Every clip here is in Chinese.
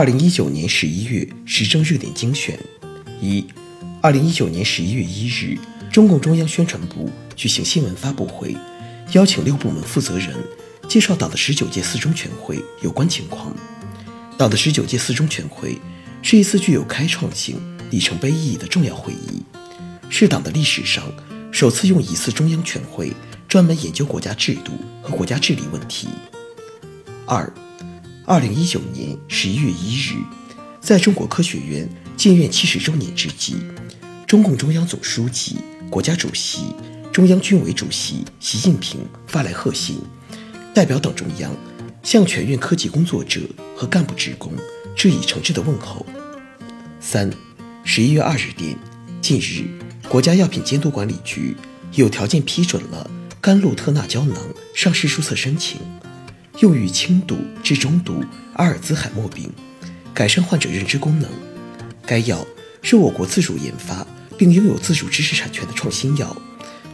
二零一九年十一月时政热点精选：一，二零一九年十一月一日，中共中央宣传部举行新闻发布会，邀请六部门负责人介绍党的十九届四中全会有关情况。党的十九届四中全会是一次具有开创性、里程碑意义的重要会议，是党的历史上首次用一次中央全会专门研究国家制度和国家治理问题。二。二零一九年十一月一日，在中国科学院建院七十周年之际，中共中央总书记、国家主席、中央军委主席习近平发来贺信，代表党中央向全院科技工作者和干部职工致以诚挚的问候。三，十一月二日电，近日，国家药品监督管理局有条件批准了甘露特钠胶囊上市注册申请。用于轻度至中度阿尔兹海默病，改善患者认知功能。该药是我国自主研发并拥有自主知识产权的创新药，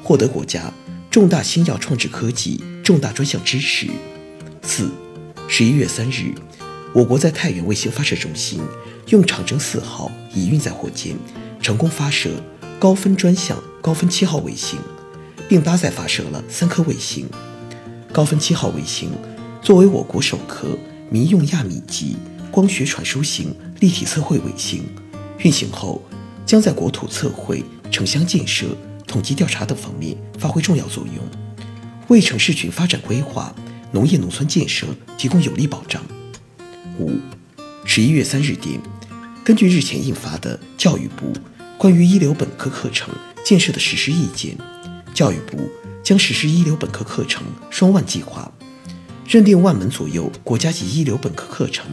获得国家重大新药创制科技重大专项支持。四，十一月三日，我国在太原卫星发射中心用长征四号乙运载火箭成功发射高分专项高分七号卫星，并搭载发射了三颗卫星。高分七号卫星。作为我国首颗民用亚米级光学传输型立体测绘卫星，运行后将在国土测绘、城乡建设、统计调查等方面发挥重要作用，为城市群发展规划、农业农村建设提供有力保障。五，十一月三日电，根据日前印发的教育部关于一流本科课程建设的实施意见，教育部将实施一流本科课程双万计划。认定万门左右国家级一流本科课程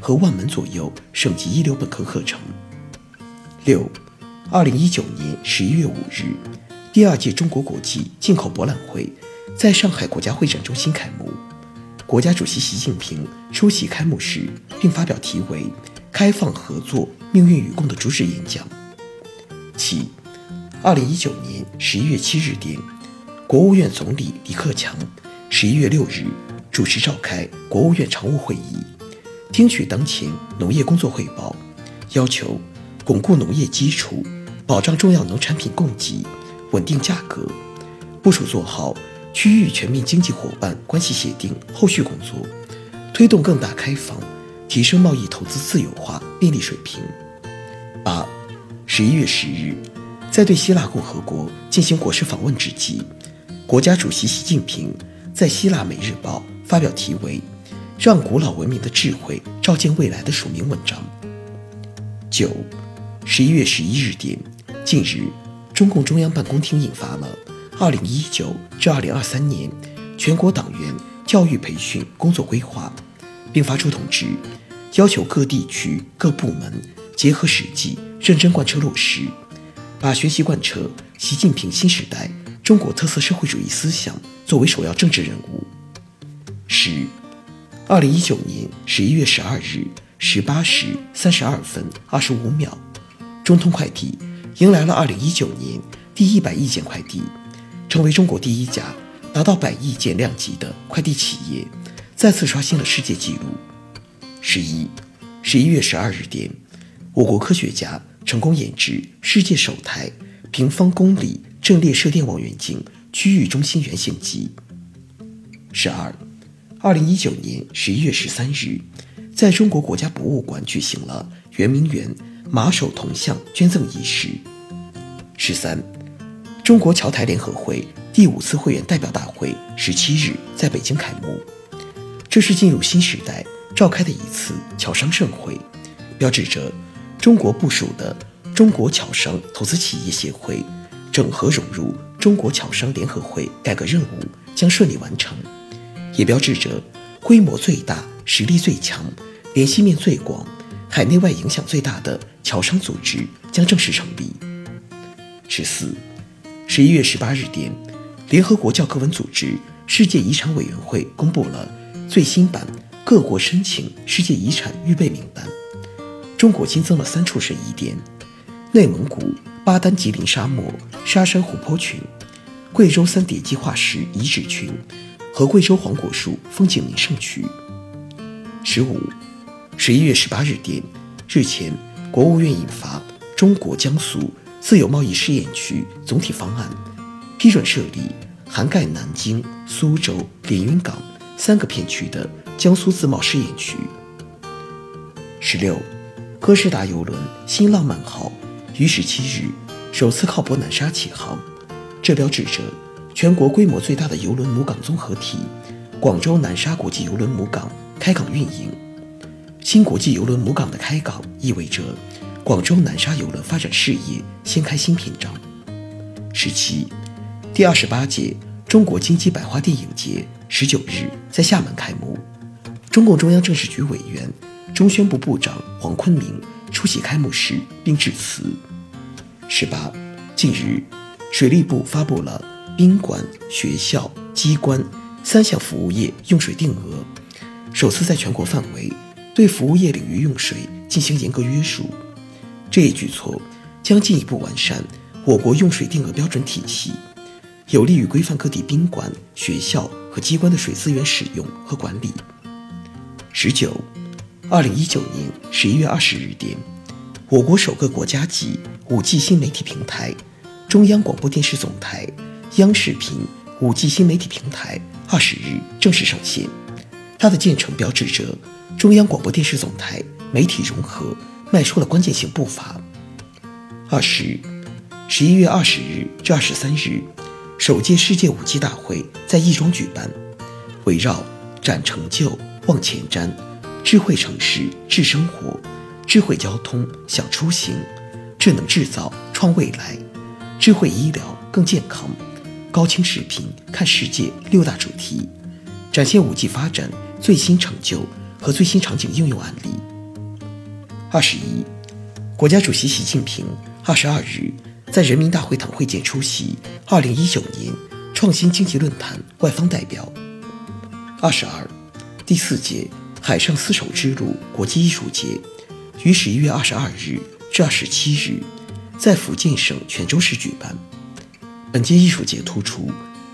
和万门左右省级一流本科课程。六，二零一九年十一月五日，第二届中国国际进口博览会在上海国家会展中心开幕。国家主席习近平出席开幕式，并发表题为“开放合作，命运与共”的主旨演讲。七，二零一九年十一月七日电，国务院总理李克强十一月六日。主持召开国务院常务会议，听取当前农业工作汇报，要求巩固农业基础，保障重要农产品供给，稳定价格，部署做好区域全面经济伙伴关系协定后续工作，推动更大开放，提升贸易投资自由化便利水平。八，十一月十日，在对希腊共和国进行国事访问之际，国家主席习近平在希腊《每日报》。发表题为“让古老文明的智慧照见未来”的署名文章。九，十一月十一日电，近日，中共中央办公厅印发了二零一九至二零二三年全国党员教育培训工作规划，并发出通知，要求各地区各部门结合实际，认真贯彻落实，把学习贯彻习近平新时代中国特色社会主义思想作为首要政治任务。十，二零一九年十一月十二日十八时三十二分二十五秒，中通快递迎来了二零一九年第一百亿件快递，成为中国第一家达到百亿件量级的快递企业，再次刷新了世界纪录。十一，十一月十二日电，我国科学家成功研制世界首台平方公里阵列射电望远镜区域中心原型机。十二。二零一九年十一月十三日，在中国国家博物馆举行了圆明园马首铜像捐赠仪式。十三，中国侨台联合会第五次会员代表大会十七日在北京开幕，这是进入新时代召开的一次侨商盛会，标志着中国部署的中国侨商投资企业协会整合融入中国侨商联合会改革任务将顺利完成。也标志着规模最大、实力最强、联系面最广、海内外影响最大的侨商组织将正式成立。十四，十一月十八日电，联合国教科文组织世界遗产委员会公布了最新版各国申请世界遗产预备名单，中国新增了三处审疑点：内蒙古巴丹吉林沙漠沙山湖泊群、贵州三叠纪化石遗址群和贵州黄果树风景名胜区。十五，十一月十八日电，日前，国务院印发《中国江苏自由贸易试验区总体方案》，批准设立涵盖南京、苏州、连云港三个片区的江苏自贸试验区。十六，哥斯达邮轮“新浪漫号”于十七日首次靠泊南沙启航，这标志着全国规模最大的邮轮母港综合体——广州南沙国际邮轮母港。开港运营，新国际邮轮母港的开港意味着广州南沙邮轮发展事业掀开新篇章。十七，第二十八届中国经济百花电影节十九日在厦门开幕，中共中央政治局委员、中宣部部长黄坤明出席开幕式并致辞。十八，近日，水利部发布了宾馆、学校、机关三项服务业用水定额。首次在全国范围对服务业领域用水进行严格约束，这一举措将进一步完善我国用水定额标准体系，有利于规范各地宾馆、学校和机关的水资源使用和管理。十九，二零一九年十一月二十日电，我国首个国家级五 G 新媒体平台——中央广播电视总台央视频五 G 新媒体平台二十日正式上线。它的建成标志着中央广播电视总台媒体融合迈出了关键性步伐。二十，十一月二十日至二十三日，首届世界五 G 大会在亦庄举办，围绕“展成就、望前瞻”、“智慧城市、智生活”、“智慧交通、想出行”、“智能制造、创未来”、“智慧医疗、更健康”、“高清视频看世界”六大主题，展现五 G 发展。最新成就和最新场景应用案例。二十一，国家主席习近平二十二日在人民大会堂会见出席二零一九年创新经济论坛外方代表。二十二，第四届海上丝绸之路国际艺术节于十一月二十二日至二十七日在福建省泉州市举办。本届艺术节突出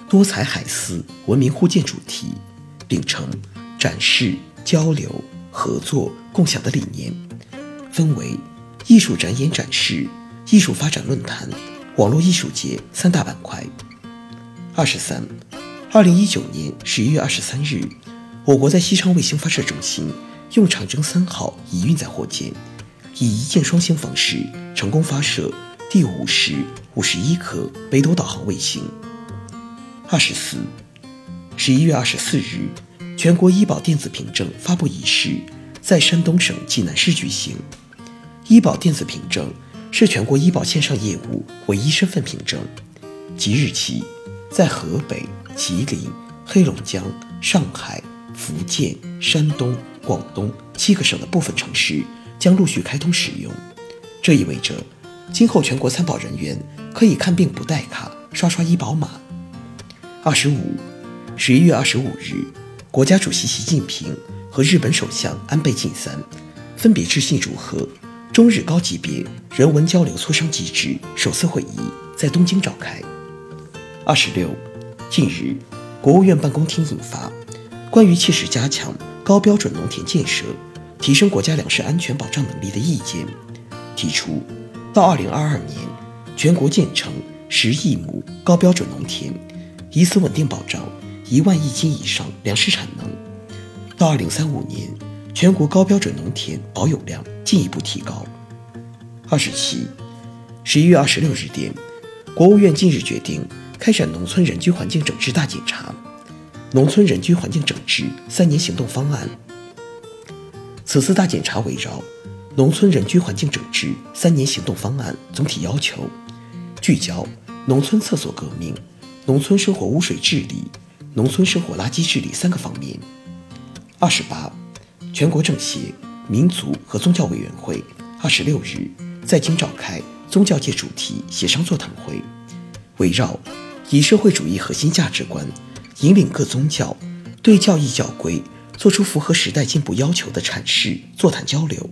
多彩海丝文明互鉴主题，秉承。展示、交流、合作、共享的理念，分为艺术展演展示、艺术发展论坛、网络艺术节三大板块。二十三，二零一九年十一月二十三日，我国在西昌卫星发射中心用长征三号乙运载火箭，以一箭双星方式成功发射第五十、五十一颗北斗导航卫星。二十四，十一月二十四日。全国医保电子凭证发布仪式在山东省济南市举行。医保电子凭证是全国医保线上业务唯一身份凭证，即日起在河北、吉林、黑龙江、上海、福建、山东、广东七个省的部分城市将陆续开通使用。这意味着，今后全国参保人员可以看病不带卡，刷刷医保码。二十五，十一月二十五日。国家主席习近平和日本首相安倍晋三分别致信祝贺，中日高级别人文交流磋商机制首次会议在东京召开。二十六，近日，国务院办公厅印发《关于切实加强高标准农田建设，提升国家粮食安全保障能力的意见》，提出到二零二二年，全国建成十亿亩高标准农田，以此稳定保障。一万亿斤以上粮食产能，到二零三五年，全国高标准农田保有量进一步提高。二十七，十一月二十六日电，国务院近日决定开展农村人居环境整治大检查，农村人居环境整治三年行动方案。此次大检查围绕农村人居环境整治三年行动方案总体要求，聚焦农村厕所革命、农村生活污水治理。农村生活垃圾治理三个方面。二十八，全国政协、民族和宗教委员会二十六日在京召开宗教界主题协商座谈会，围绕以社会主义核心价值观引领各宗教对教义教规做出符合时代进步要求的阐释座谈交流。